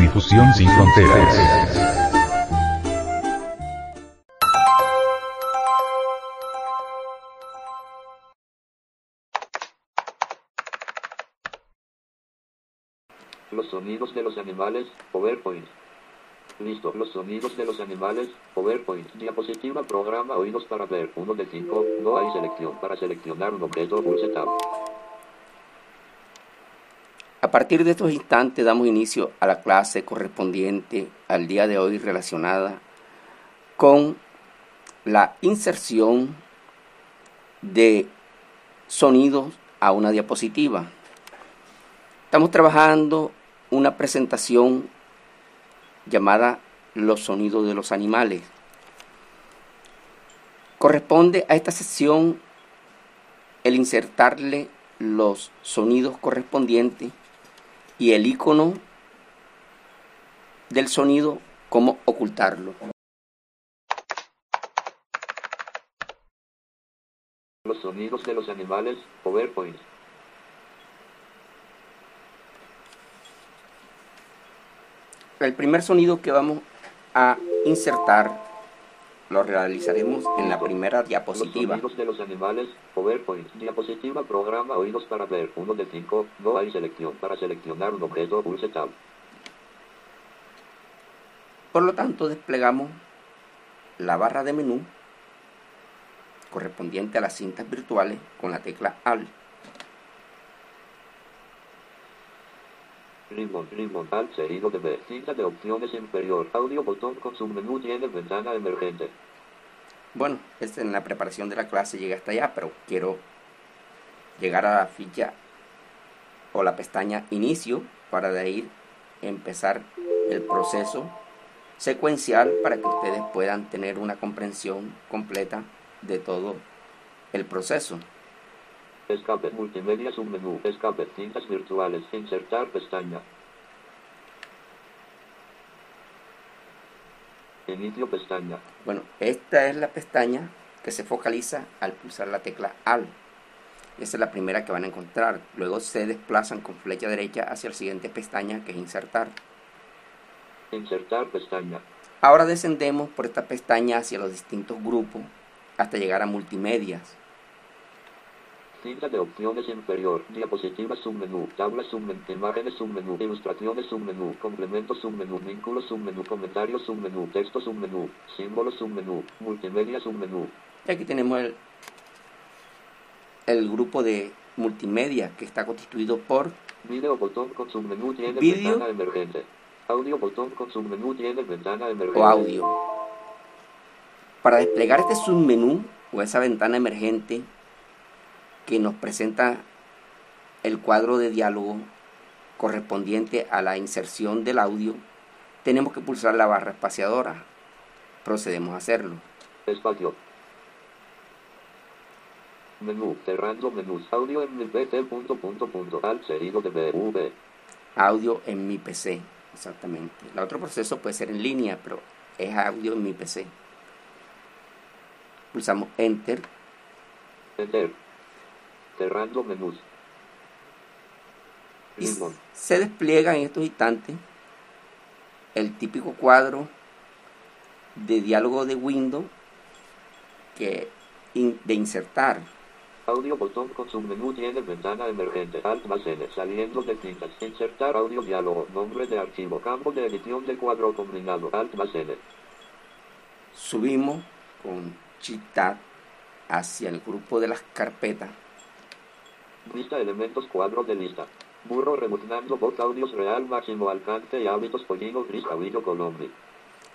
Difusión sin fronteras. Los sonidos de los animales, PowerPoint. Listo, los sonidos de los animales, PowerPoint. Diapositiva, programa, oídos para ver. 1 de 5, no hay selección. Para seleccionar un objeto, pulse Tab. A partir de estos instantes damos inicio a la clase correspondiente al día de hoy relacionada con la inserción de sonidos a una diapositiva. Estamos trabajando una presentación llamada Los sonidos de los animales. Corresponde a esta sección el insertarle los sonidos correspondientes y el icono del sonido, cómo ocultarlo. Los sonidos de los animales, PowerPoint. El primer sonido que vamos a insertar lo realizaremos en la primera diapositiva. Los de los animales, PowerPoint. Diapositiva, programa, oídos para ver. 1 de 5, no hay selección. Para seleccionar un objeto, pulse Tab. Por lo tanto, desplegamos la barra de menú correspondiente a las cintas virtuales con la tecla Alt. Ribbon, ribbon, alt seguido de B. Cinta de opciones inferior. Audio botón con submenú tiene ventana emergente. Bueno, este en la preparación de la clase llega hasta allá, pero quiero llegar a la ficha o la pestaña inicio para de ahí empezar el proceso secuencial para que ustedes puedan tener una comprensión completa de todo el proceso. Escape multimedia submenú. Escape cintas virtuales. Insertar pestaña. Inicio pestaña. Bueno, esta es la pestaña que se focaliza al pulsar la tecla Alt. Esa es la primera que van a encontrar. Luego se desplazan con flecha derecha hacia la siguiente pestaña que es insertar. Insertar pestaña. Ahora descendemos por esta pestaña hacia los distintos grupos hasta llegar a multimedias. Cinta de opciones inferior. Diapositiva submenú. Tabla submenú. Imágenes submenú. Ilustraciones submenú. Complementos submenú. Vínculos submenú. Comentarios submenú. Texto submenú. Símbolos submenú. Multimedia submenú. Y aquí tenemos el, el grupo de multimedia que está constituido por Video botón con submenú tiene Video. ventana emergente. Audio botón con submenú tiene ventana emergente. o audio. Para desplegar este submenú o esa ventana emergente que nos presenta el cuadro de diálogo correspondiente a la inserción del audio, tenemos que pulsar la barra espaciadora. Procedemos a hacerlo. Espacio. Menú, cerrando menús. Audio en mi PT, punto, punto, punto. Alt seguido de BV. Audio en mi PC, exactamente. El otro proceso puede ser en línea, pero es audio en mi PC. Pulsamos Enter Enter. Cerrando menús. y se despliega en estos instantes el típico cuadro de diálogo de Windows que in- de insertar. Audio botón con submenú tiene ventana emergente. N. Saliendo de tintas. Insertar audio diálogo. Nombre de archivo. Campo de edición de cuadro combinado. N. Subimos con Shift Tab hacia el grupo de las carpetas. Lista elementos cuadro de lista. Burro rebuznando voz audios real máximo alcance y hábitos pollino gris cabello Colombia.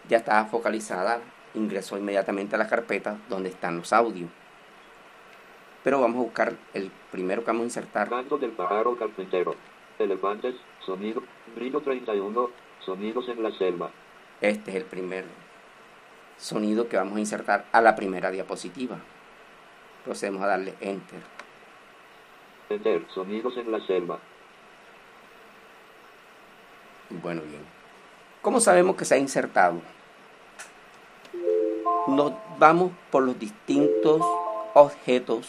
Ya estaba focalizada, ingresó inmediatamente a la carpeta donde están los audios. Pero vamos a buscar el primero que vamos a insertar. Canto del pájaro carpintero. Elefantes. Sonido. Brillo 31. Sonidos en la selva. Este es el primer sonido que vamos a insertar a la primera diapositiva. Procedemos a darle Enter. Sonidos en la selva. Bueno, bien. ¿Cómo sabemos que se ha insertado? Nos vamos por los distintos objetos,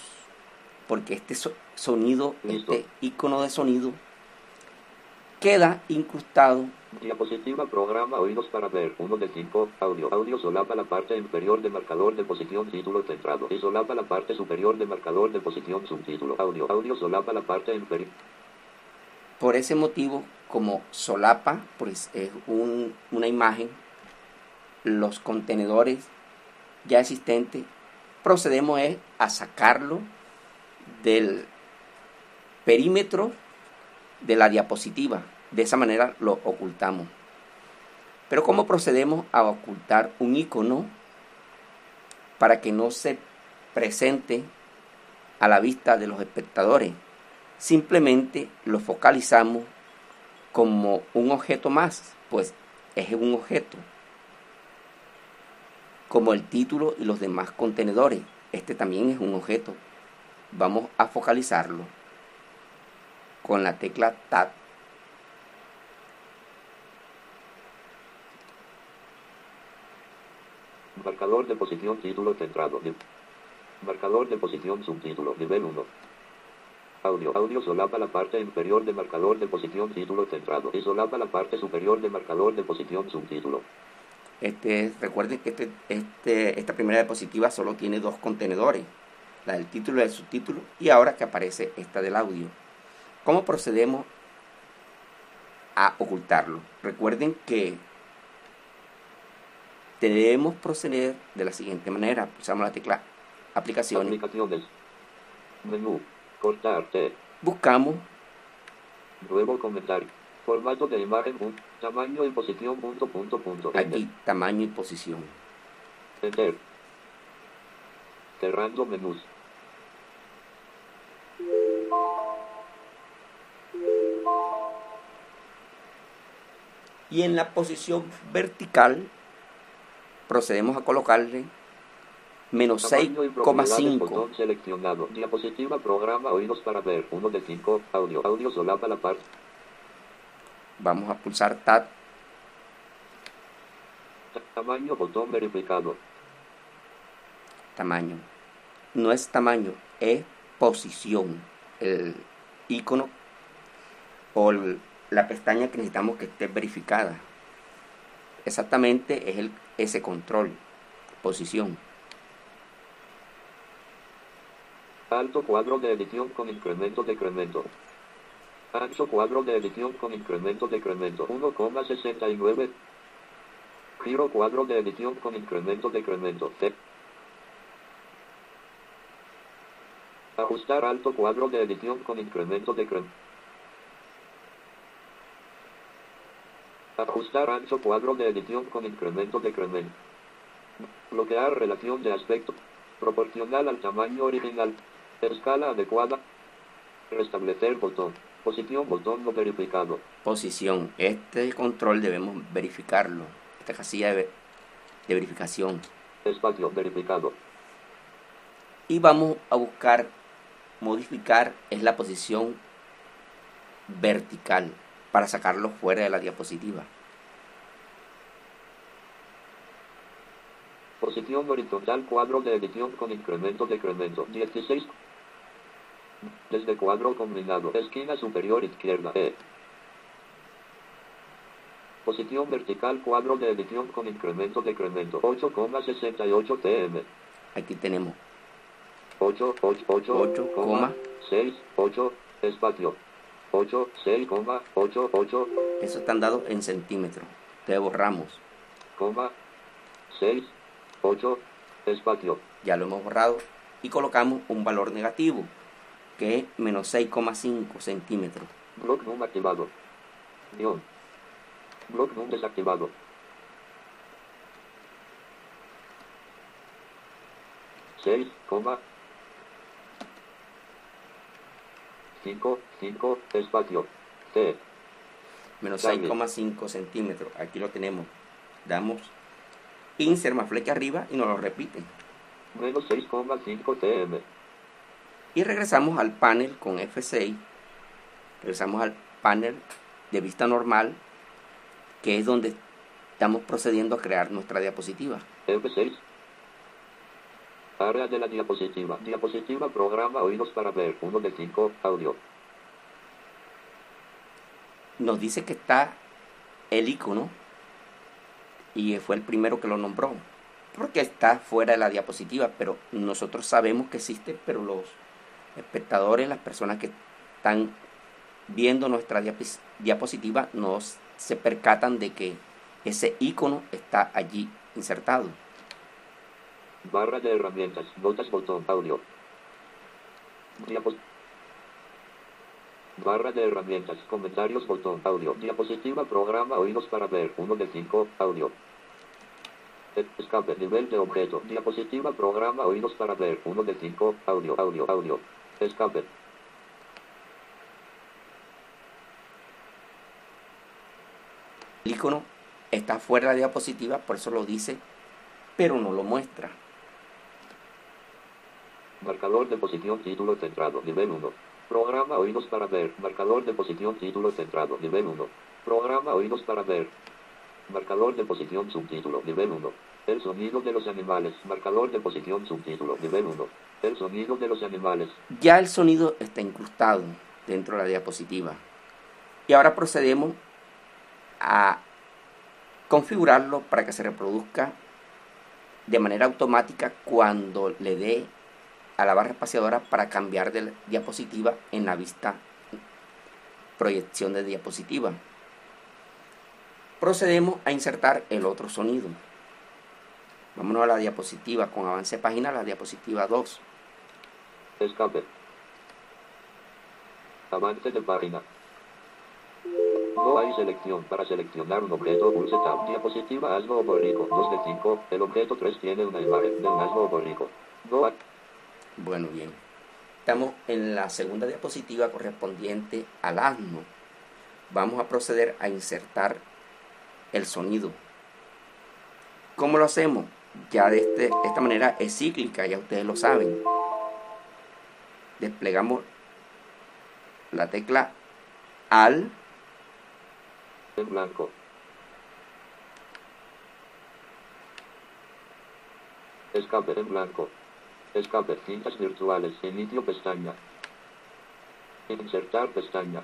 porque este so- sonido, Listo. este icono de sonido, queda incrustado Diapositiva programa oídos para ver. 1 de 5. Audio. Audio solapa la parte inferior de marcador de posición título centrado. Y solapa la parte superior de marcador de posición subtítulo. Audio. Audio solapa la parte inferior. Por ese motivo, como solapa, pues es un- una imagen, los contenedores ya existentes, procedemos es a sacarlo del perímetro de la diapositiva. De esa manera lo ocultamos. Pero ¿cómo procedemos a ocultar un icono para que no se presente a la vista de los espectadores? simplemente lo focalizamos como un objeto más, pues es un objeto, como el título y los demás contenedores. Este también es un objeto. Vamos a focalizarlo con la tecla Tab. Marcador de posición título centrado. Marcador de posición subtítulo. Nivel 1. Audio. Audio solapa la parte inferior de marcador de posición título centrado. Y solapa la parte superior de marcador de posición subtítulo. Este, es- recuerden que este, este, esta primera diapositiva solo tiene dos contenedores, la del título y el subtítulo, y ahora que aparece esta del audio. ¿Cómo procedemos a ocultarlo? Recuerden que debemos proceder de la siguiente manera. Pulsamos la tecla aplicaciones, Aplicaciones. Menú. Cortar. T. buscamos Nuevo comentario. Formato de imagen. Tamaño y posición. Punto, punto, punto. aquí tamaño y posición. Enter. Cerrando menús. Y en la posición vertical procedemos a colocarle menos Tamaño y propiedades, 6,5. Botón seleccionado. Diapositiva programa oídos para ver. 1 de 5. Audio. Audio solapa la parte. Vamos a pulsar Tab Ta- Tamaño botón verificado. tamaño. No es tamaño, es posición. El icono o el- la pestaña que necesitamos que esté verificada. Exactamente es el, ese control, posición. Alto cuadro de edición con incremento decremento. Ancho cuadro de edición con incremento decremento. 1,69. Giro cuadro de edición con incremento decremento. T. Ajustar alto cuadro de edición con incremento decremento. Ajustar ancho cuadro de edición con incremento decremento. Bloquear relación de aspecto. Proporcional al tamaño original. Escala adecuada. Restablecer botón. Posición botón no verificado. Posición. Este control debemos verificarlo. Esta casilla de, de verificación. Espacio verificado. Y vamos a buscar modificar es la posición vertical para sacarlo fuera de la diapositiva. Posición horizontal cuadro de edición con incremento decremento. 16. Desde cuadro combinado. Esquina superior izquierda. E. Posición vertical cuadro de edición con incremento decremento. 8,68 tm. Aquí tenemos 8, 8, 8, Ocho, coma. 6, 8, espacio. 8, 6, 8, 8, Eso están dados en centímetros. Entonces borramos. coma, 6, 8, espacio. Ya lo hemos borrado. Y colocamos un valor negativo, que es menos 6,5 centímetros. Block num activado. Guión. Block num desactivado. Seis, coma. Cinco, cinco, espacio. T. Menos Cambio. 6,5 centímetros. Aquí lo tenemos. Damos insert más flecha arriba y nos lo repite. Menos 6,5 tm. Y regresamos al panel con F6. Regresamos al panel de vista normal, que es donde estamos procediendo a crear nuestra diapositiva. F6. Área de la diapositiva. Diapositiva programa oídos para ver. 1 de 5. Audio. Nos dice que está el icono y fue el primero que lo nombró, porque está fuera de la diapositiva, pero nosotros sabemos que existe, pero los espectadores, las personas que están viendo nuestra diapositiva, no se percatan de que ese icono está allí insertado. Barra de herramientas. Notas botón. Audio. Diapos- Barra de herramientas. Comentarios botón. Audio. Diapositiva programa oídos para ver. 1 de 5. Audio. Escape. Nivel de objeto. Diapositiva programa oídos para ver. 1 de 5. Audio. Audio. Audio. Escape. El icono está fuera de la diapositiva, por eso lo dice, pero no lo muestra. Marcador de posición título centrado. Nivel 1. Programa oídos para ver. Marcador de posición título centrado. Nivel 1. Programa oídos para ver. Marcador de posición subtítulo. Nivel 1. El sonido de los animales. Marcador de posición subtítulo. Nivel 1. El sonido de los animales. Ya el sonido está incrustado dentro de la diapositiva. Y ahora procedemos a configurarlo para que se reproduzca de manera automática cuando le dé a la barra espaciadora para cambiar de diapositiva en la vista proyección de diapositiva. Procedemos a insertar el otro sonido. Vámonos a la diapositiva con avance de página, la diapositiva 2. Escape. Avance de página. No hay selección. Para seleccionar un objeto, pulse Tab. Diapositiva asno o borrico. 2 de 5. El objeto 3 tiene una imagen de un asno o borrico. No. Bueno, bien. Estamos en la segunda diapositiva correspondiente al asno. Vamos a proceder a insertar el sonido. ¿Cómo lo hacemos? Ya de este- esta manera es cíclica, ya ustedes lo saben. Desplegamos la tecla AL En blanco. Escape en blanco. Escape. Cintas virtuales. Inicio pestaña. Insertar pestaña.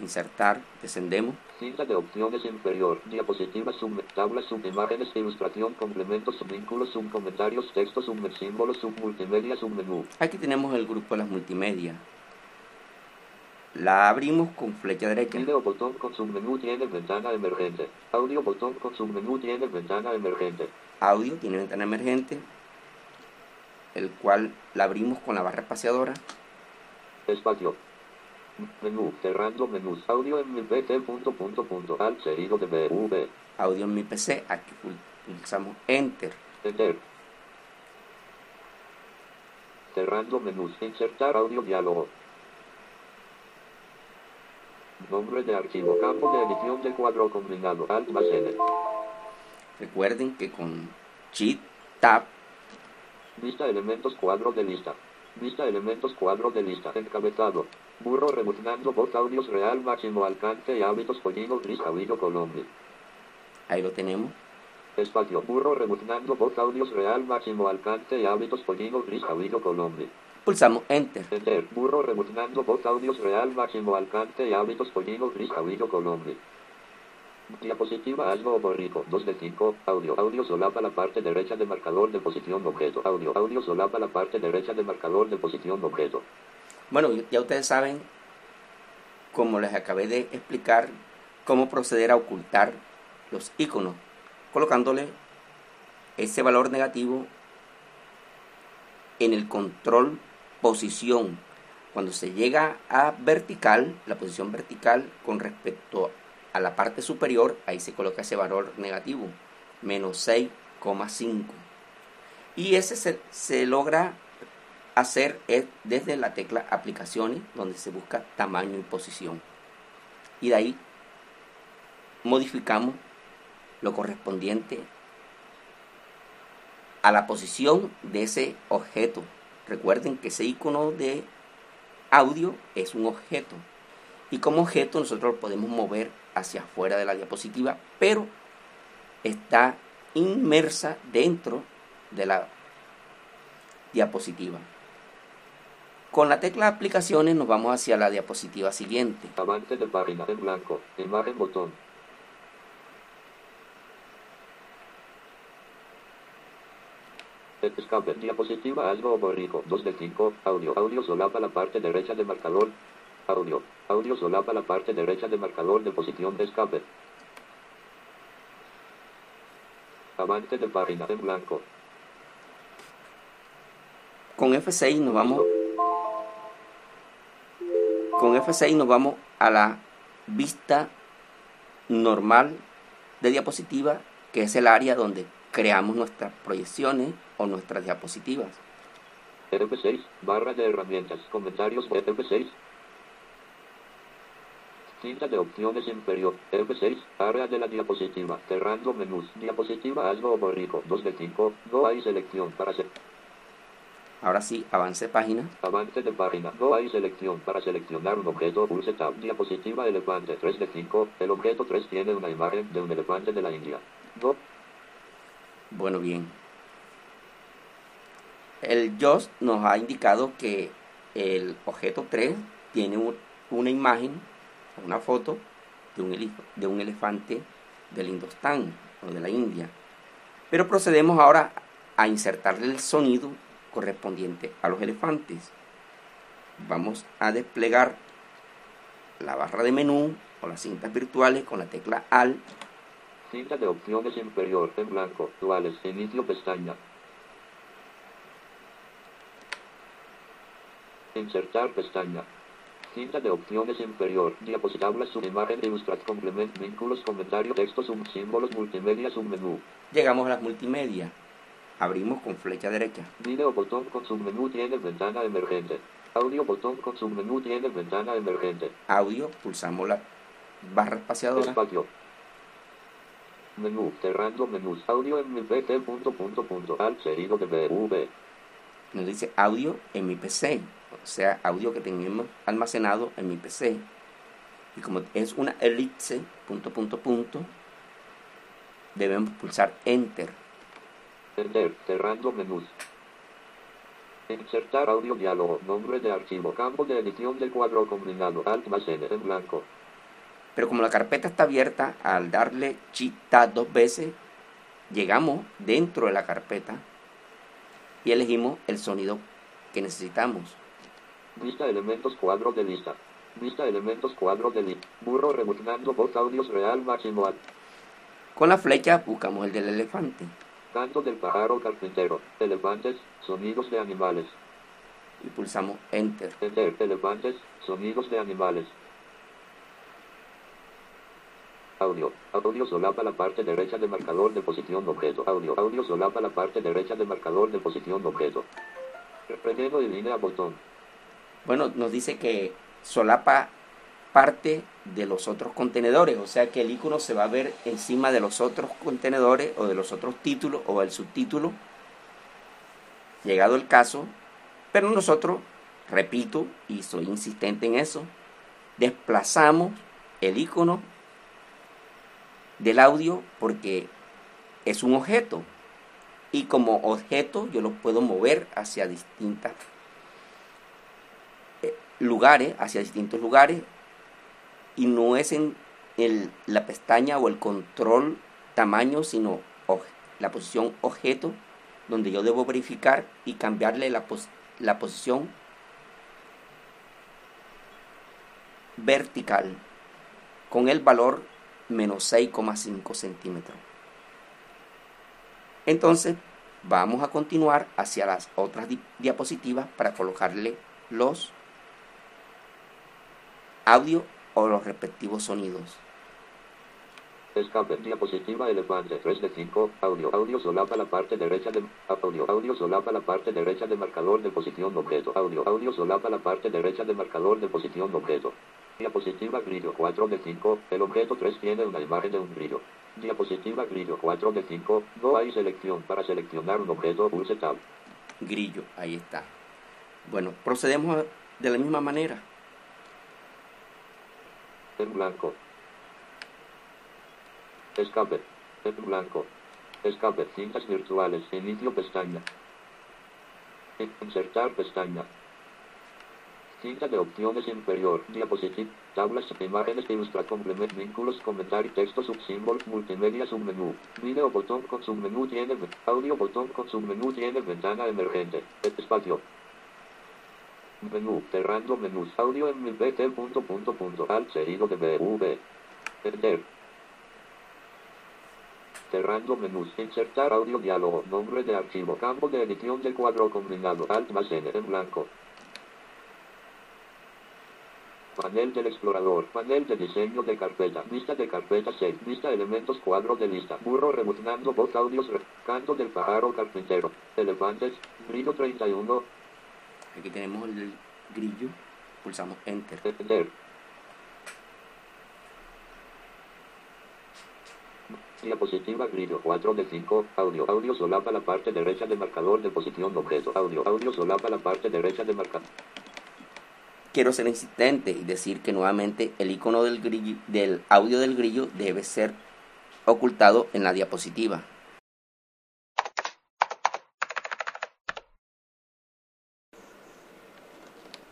insertar, descendemos, Cinta de opciones inferior. Diapositiva sub. Tabla sub. Imágenes. Ilustración. Complementos. Subvínculos. Subcomentarios. Texto. Subsímbolos. Submultimedia. Submenú. Aquí tenemos el grupo de las multimedia. La abrimos con flecha derecha. Video botón con submenú tiene ventana emergente. Audio botón con submenú tiene ventana emergente. Audio tiene ventana emergente, el cual la abrimos con la barra espaciadora. Espacio. Menú, cerrando menús. Audio en mi PC, punto, punto, punto. Alt seguido de BV. Audio en mi PC. Aquí pul- pulsamos Enter. Enter. Cerrando menús. Insertar audio diálogo. Nombre de archivo. Campo de edición de cuadro combinado. Alt más N. Recuerden que con Shift Tab Vista elementos cuadro de lista. Vista elementos cuadro de lista. Encabezado. Burro rebuznando voz audios real máximo alcance y hábitos pollino gris Javillo Colombia. ahí lo tenemos. Espacio. Burro rebuznando voz audios real máximo alcance y hábitos pollino gris Javillo Colombia. Pulsamos Enter. Enter. Burro rebuznando voz audios real máximo alcance y hábitos pollino gris Javillo Colombia. Diapositiva algo borrico. 2 de 5. Audio. Audio solapa la parte derecha de marcador de posición objeto. Audio. Audio solapa la parte derecha de marcador de posición objeto. Bueno, ya ustedes saben, como les acabé de explicar, cómo proceder a ocultar los iconos, colocándole ese valor negativo en el control posición. Cuando se llega a vertical, la posición vertical con respecto a la parte superior, ahí se coloca ese valor negativo, menos 6,5. Y ese se, se logra hacer es desde la tecla aplicaciones, donde se busca tamaño y posición. Y de ahí modificamos lo correspondiente a la posición de ese objeto. Recuerden que ese icono de audio es un objeto. Y como objeto nosotros lo podemos mover hacia afuera de la diapositiva, pero está inmersa dentro de la diapositiva. Con la tecla aplicaciones nos vamos hacia la diapositiva siguiente. Avance de página en blanco. Imagen botón. Escape. Diapositiva algo borrico. 2 de 5. Audio. Audio solapa la parte derecha de marcador. Audio. Audio solapa la parte derecha de marcador de posición de escape. Avance de página en blanco. Con F6 nos vamos con F6 nos vamos a la vista normal de diapositiva, que es el área donde creamos nuestras proyecciones o nuestras diapositivas. F6. Barra de herramientas. Comentarios. F6. Cinta de opciones inferior. F6. Área de la diapositiva. Cerrando menús. Diapositiva algo borrico. 2 de 5. No hay selección para se Ahora sí, avance página. Avance de página. No hay selección para seleccionar un objeto. Pulse tab. Diapositiva elefante. 3 de 5. El objeto 3 tiene una imagen de un elefante de la India. No. Bueno, bien. El JOS nos ha indicado que el objeto 3 tiene un- una imagen, una foto de un, de un elefante del Indostán o de la India. Pero procedemos ahora a insertarle el sonido correspondiente a los elefantes. Vamos a desplegar la barra de menú o las cintas virtuales con la tecla AL Cinta de opciones inferior. En blanco. Duales. Inicio pestaña. Insertar pestaña. Cinta de opciones inferior. Diapositabla subimagen ilustrat complement vínculos comentario texto sub símbolos multimedia submenú. Llegamos a las multimedia. Abrimos con flecha derecha. Video botón con submenú tiene ventana emergente. Audio botón con submenú tiene ventana emergente. Audio, pulsamos la barra espaciadora. Espacio. Menú. Cerrando menús. Audio en mi PC. Punto, punto, punto. Alt seguido de BV. Nos dice audio en mi PC. O sea, audio que tenemos almacenado en mi PC. Y como es una elipse, punto, punto, punto, debemos pulsar Enter. Enter. Cerrando menús. Insertar audio diálogo. Nombre de archivo. Campo de edición del cuadro combinado. Alt más N en blanco. Pero como la carpeta está abierta, al darle Shift Tab dos veces, llegamos dentro de la carpeta y elegimos el sonido que necesitamos. Vista elementos cuadro de lista. Vista elementos cuadro de lista. Burro rebuznando voz audios real máximo al. Con la flecha buscamos el del elefante Canto del pájaro carpintero. Elefantes. Sonidos de animales. y pulsamos Enter. Enter. Elefantes. Sonidos de animales. Audio. Audio solapa la parte derecha de marcador de posición objeto. Audio. Audio solapa la parte derecha de marcador de posición objeto. Relleno y línea botón. Bueno, nos dice que solapa parte de los otros contenedores, o sea que el icono se va a ver encima de los otros contenedores o de los otros títulos o el subtítulo, llegado el caso, pero nosotros, repito, y soy insistente en eso, desplazamos el icono del audio porque es un objeto y como objeto yo lo puedo mover hacia distintos eh, lugares, hacia distintos lugares y no es en el, la pestaña o el control tamaño, sino la posición objeto, donde yo debo verificar y cambiarle la, la posición vertical con el valor menos 6,5 centímetros. Entonces vamos a continuar hacia las otras diapositivas para colocarle los audio o los respectivos sonidos. Escape, diapositiva elefante 3 de 5, audio, audio solapa la parte derecha de audio, audio solapa la parte derecha de marcador de posición objeto, audio, audio solapa la parte derecha de marcador de posición objeto. Diapositiva grillo 4 de 5, el objeto 3 tiene una imagen de un grillo. Diapositiva grillo 4 de 5, no hay selección para seleccionar un objeto, pulse tab. Grillo, ahí está. Bueno, procedemos de la misma manera en blanco. Escape. En blanco. Escape. Cintas virtuales. Inicio pestaña. Insertar pestaña. Cinta de opciones inferior. Diapositiva. Tablas. Imágenes. Ilustra. Complemento. Vínculos. Comentario. Texto. Subsímbolo. Multimedia. Submenú. Video botón con submenú tiene. Audio botón con submenú tiene. Ventana emergente. Espacio. Menú, cerrando menús, audio en mi pt punto punto punto, alt seguido de bv. Enter. Cerrando menús, insertar audio diálogo, nombre de archivo, campo de edición de cuadro combinado, alt más n en blanco. Panel del explorador, panel de diseño de carpeta, vista de carpeta 6, vista elementos cuadro de lista, burro rebuznando voz audios, canto del pájaro carpintero, elefantes, brillo 31, Aquí tenemos el grillo, pulsamos Enter. Diapositiva grillo 4 de 5, audio, audio solapa la parte derecha de marcador de posición objeto, audio, audio solapa la parte derecha de marcador. Quiero ser insistente y decir que nuevamente el icono del, grillo, del audio del grillo debe ser ocultado en la diapositiva.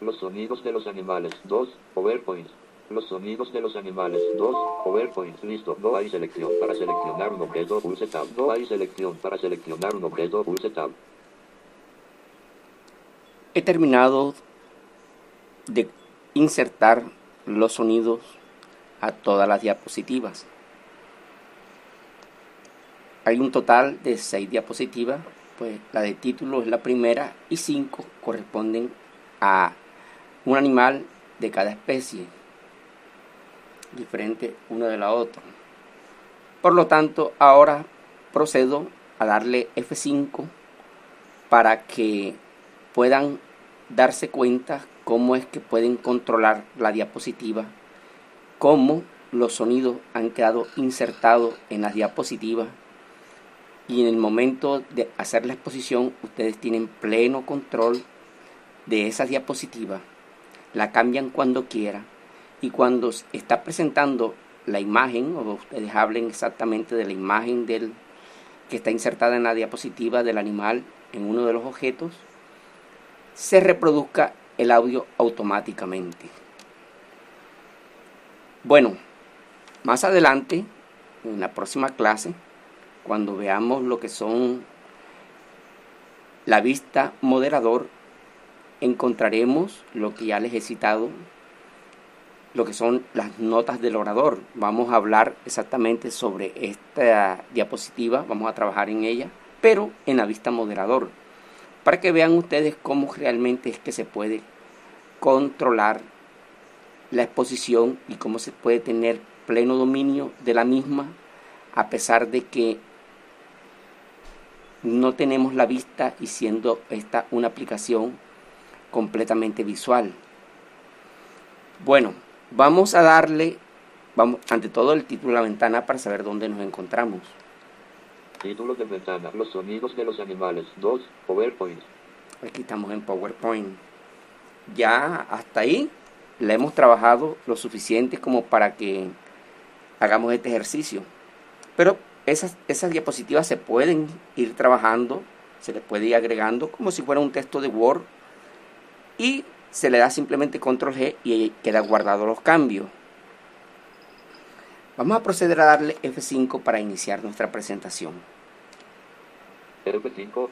Los sonidos de los animales. 2. PowerPoint. Los sonidos de los animales. 2. PowerPoint. Listo. No hay selección. Para seleccionar un objeto, pulse Tab. No hay selección. Para seleccionar un objeto, pulse. He terminado de insertar los sonidos a todas las diapositivas. Hay un total de 6 diapositivas, pues la de título es la primera y 5 corresponden a un animal de cada especie, diferente uno de la otra. Por lo tanto, ahora procedo a darle F5 para que puedan darse cuenta cómo es que pueden controlar la diapositiva, cómo los sonidos han quedado insertados en las diapositivas y en el momento de hacer la exposición ustedes tienen pleno control de esa diapositiva la cambian cuando quiera y cuando está presentando la imagen o ustedes hablen exactamente de la imagen del que está insertada en la diapositiva del animal en uno de los objetos se reproduzca el audio automáticamente. Bueno, más adelante en la próxima clase cuando veamos lo que son la vista moderador encontraremos lo que ya les he citado, lo que son las notas del orador. Vamos a hablar exactamente sobre esta diapositiva, vamos a trabajar en ella, pero en la vista moderador, para que vean ustedes cómo realmente es que se puede controlar la exposición y cómo se puede tener pleno dominio de la misma a pesar de que no tenemos la vista y siendo esta una aplicación completamente visual. Bueno, vamos a darle, vamos, ante todo el título de la ventana para saber dónde nos encontramos. Título de ventana. Los sonidos de los animales. 2. PowerPoint. Aquí estamos en PowerPoint. Ya hasta ahí la hemos trabajado lo suficiente como para que hagamos este ejercicio. Pero esas, esas diapositivas se pueden ir trabajando, se les puede ir agregando como si fuera un texto de Word y se le da simplemente control G y queda guardado los cambios. Vamos a proceder a darle F5 para iniciar nuestra presentación. F5.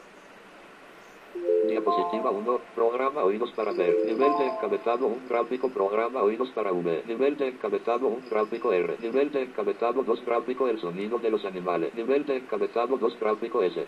Diapositiva 1. Programa oídos para ver. Nivel de encabezado un gráfico. Programa oídos para V. Nivel de encabezado un gráfico R. Nivel de encabezado 2 gráfico el sonido de los animales. Nivel de encabezado 2 gráfico S.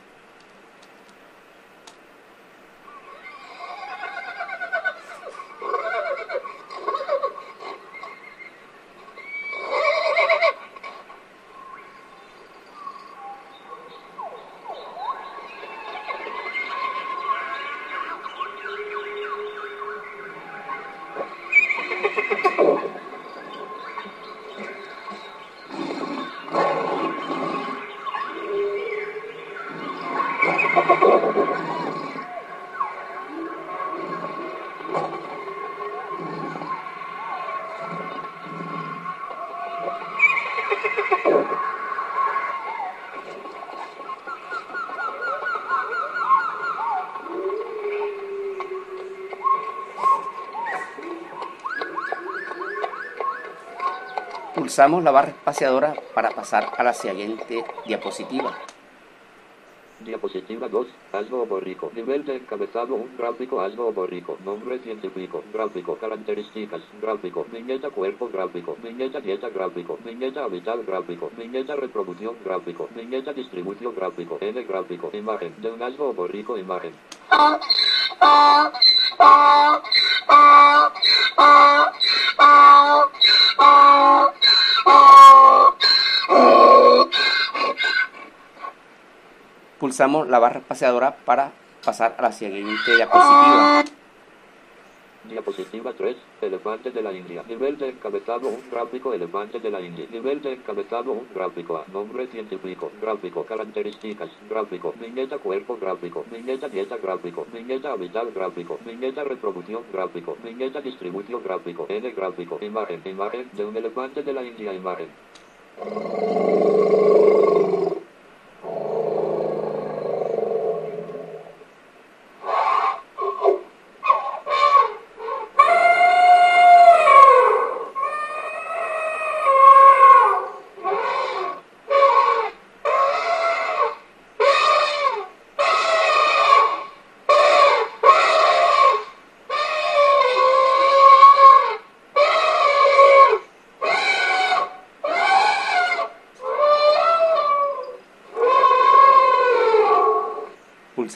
Pulsamos la barra espaciadora para pasar a la siguiente diapositiva. Diapositiva 2. Algo borrico. Nivel de encabezado un gráfico algo borrico. Nombre científico. Gráfico. Características. Gráfico. Viñeta cuerpo gráfico. Viñeta dieta gráfico. Viñeta habitat gráfico. Viñeta reproducción gráfico. Viñeta distribución gráfico. N gráfico. Imagen. De un algo borrico imagen. Pulsamos la barra espaciadora para pasar a la siguiente diapositiva. Diapositiva 3. Elefante de la India. Nivel de encabezado un gráfico elefante de la India. Nivel de encabezado un gráfico. Nombre científico. Gráfico. Características. Gráfico. Viñeta cuerpo gráfico. Viñeta dieta gráfico. Viñeta habitat gráfico. Viñeta reproducción gráfico. Viñeta distribución gráfico. N gráfico. Imagen. Imagen de un elefante de la India. Imagen.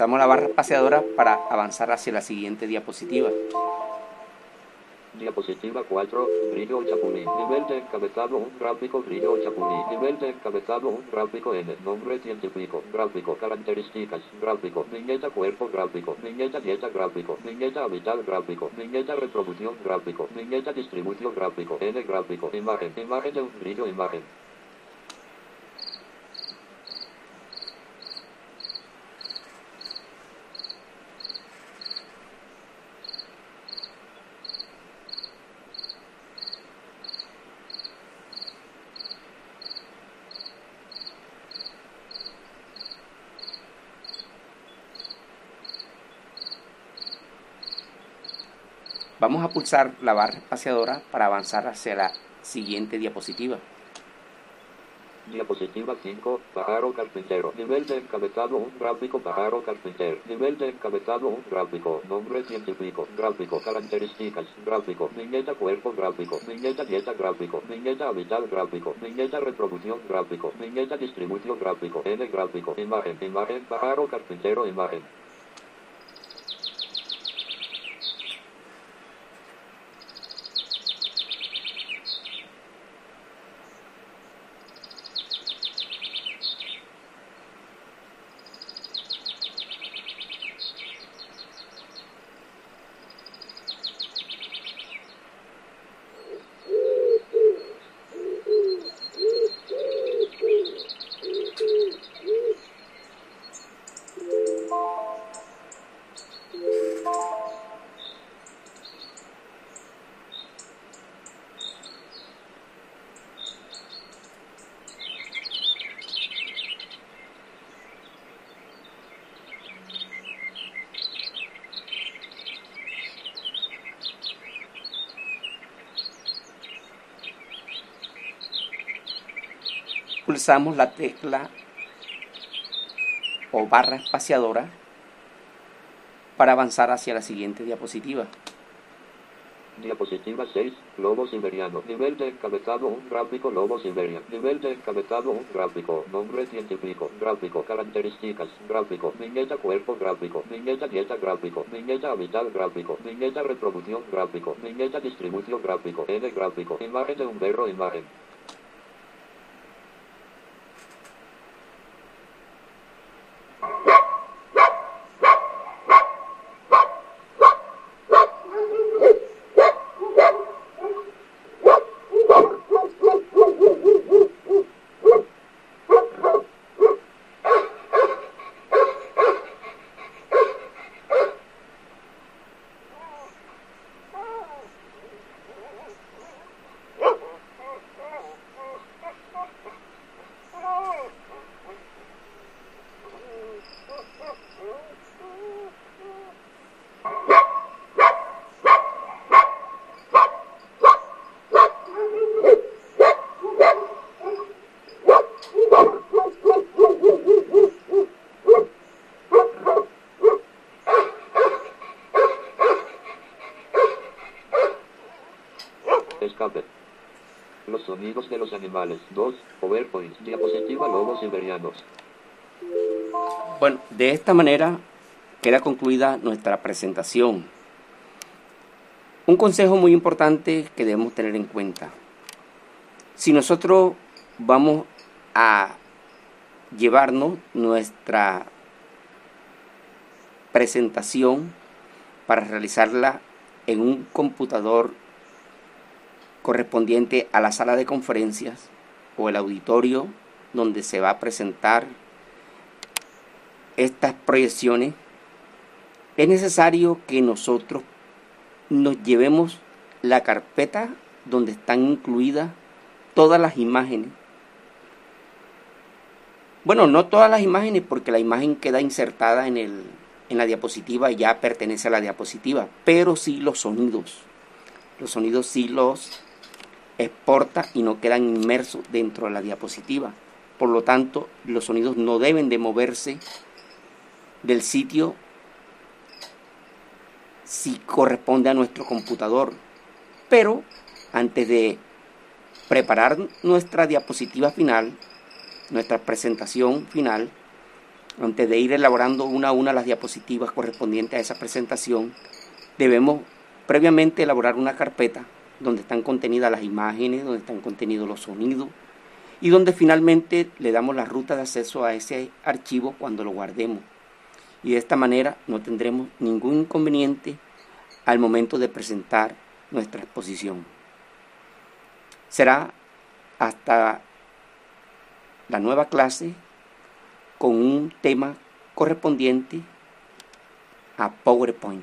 Pulsamos la barra espaciadora para avanzar hacia la siguiente diapositiva. Diapositiva 4. Brillo chapulín. Nivel de encabezado un gráfico brillo chapulín. Nivel de encabezado un gráfico N. Nombre científico. Gráfico. Características. Gráfico. Viñeta cuerpo gráfico. Viñeta dieta gráfico. Viñeta habitat gráfico. Viñeta reproducción gráfico. Viñeta distribución gráfico. N gráfico. Imagen. Imagen de un brillo imagen. Vamos a pulsar la barra espaciadora para avanzar hacia la siguiente diapositiva. Diapositiva 5. Pájaro carpintero. Nivel de encabezado un gráfico pájaro carpintero. Nivel de encabezado un gráfico. Nombre científico. Gráfico. Características. Gráfico. Viñeta cuerpo gráfico. Viñeta dieta gráfico. Viñeta habitat gráfico. Viñeta reproducción gráfico. Viñeta distribución gráfico. N gráfico. Imagen. Imagen. Pájaro carpintero. Imagen. Pulsamos la tecla o barra espaciadora para avanzar hacia la siguiente diapositiva. Diapositiva 6, lobo siberiano. Nivel de encabezado, un gráfico lobo siberiano. Nivel de encabezado, un gráfico. Nombre científico, gráfico. Características, gráfico. Viñeta cuerpo, gráfico. Viñeta dieta, gráfico. Viñeta habitat, gráfico. Viñeta reproducción, gráfico. Viñeta distribución, gráfico. N gráfico. Imagen de un perro, imagen. Los sonidos de los animales. 2. PowerPoint. Diapositiva lobos siberianos. Bueno, de esta manera queda concluida nuestra presentación. Un consejo muy importante que debemos tener en cuenta. Si nosotros vamos a llevarnos nuestra presentación para realizarla en un computador correspondiente a la sala de conferencias o el auditorio donde se va a presentar estas proyecciones, es necesario que nosotros nos llevemos la carpeta donde están incluidas todas las imágenes. Bueno, no todas las imágenes porque la imagen queda insertada en, el, en la diapositiva y ya pertenece a la diapositiva, pero sí los sonidos. Los sonidos sí los exporta y no quedan inmersos dentro de la diapositiva. Por lo tanto, los sonidos no deben de moverse del sitio si corresponde a nuestro computador. Pero antes de preparar nuestra diapositiva final, nuestra presentación final, antes de ir elaborando una a una las diapositivas correspondientes a esa presentación, debemos previamente elaborar una carpeta donde están contenidas las imágenes, donde están contenidos los sonidos y donde finalmente le damos la ruta de acceso a ese archivo cuando lo guardemos. Y de esta manera no tendremos ningún inconveniente al momento de presentar nuestra exposición. Será hasta la nueva clase con un tema correspondiente a PowerPoint.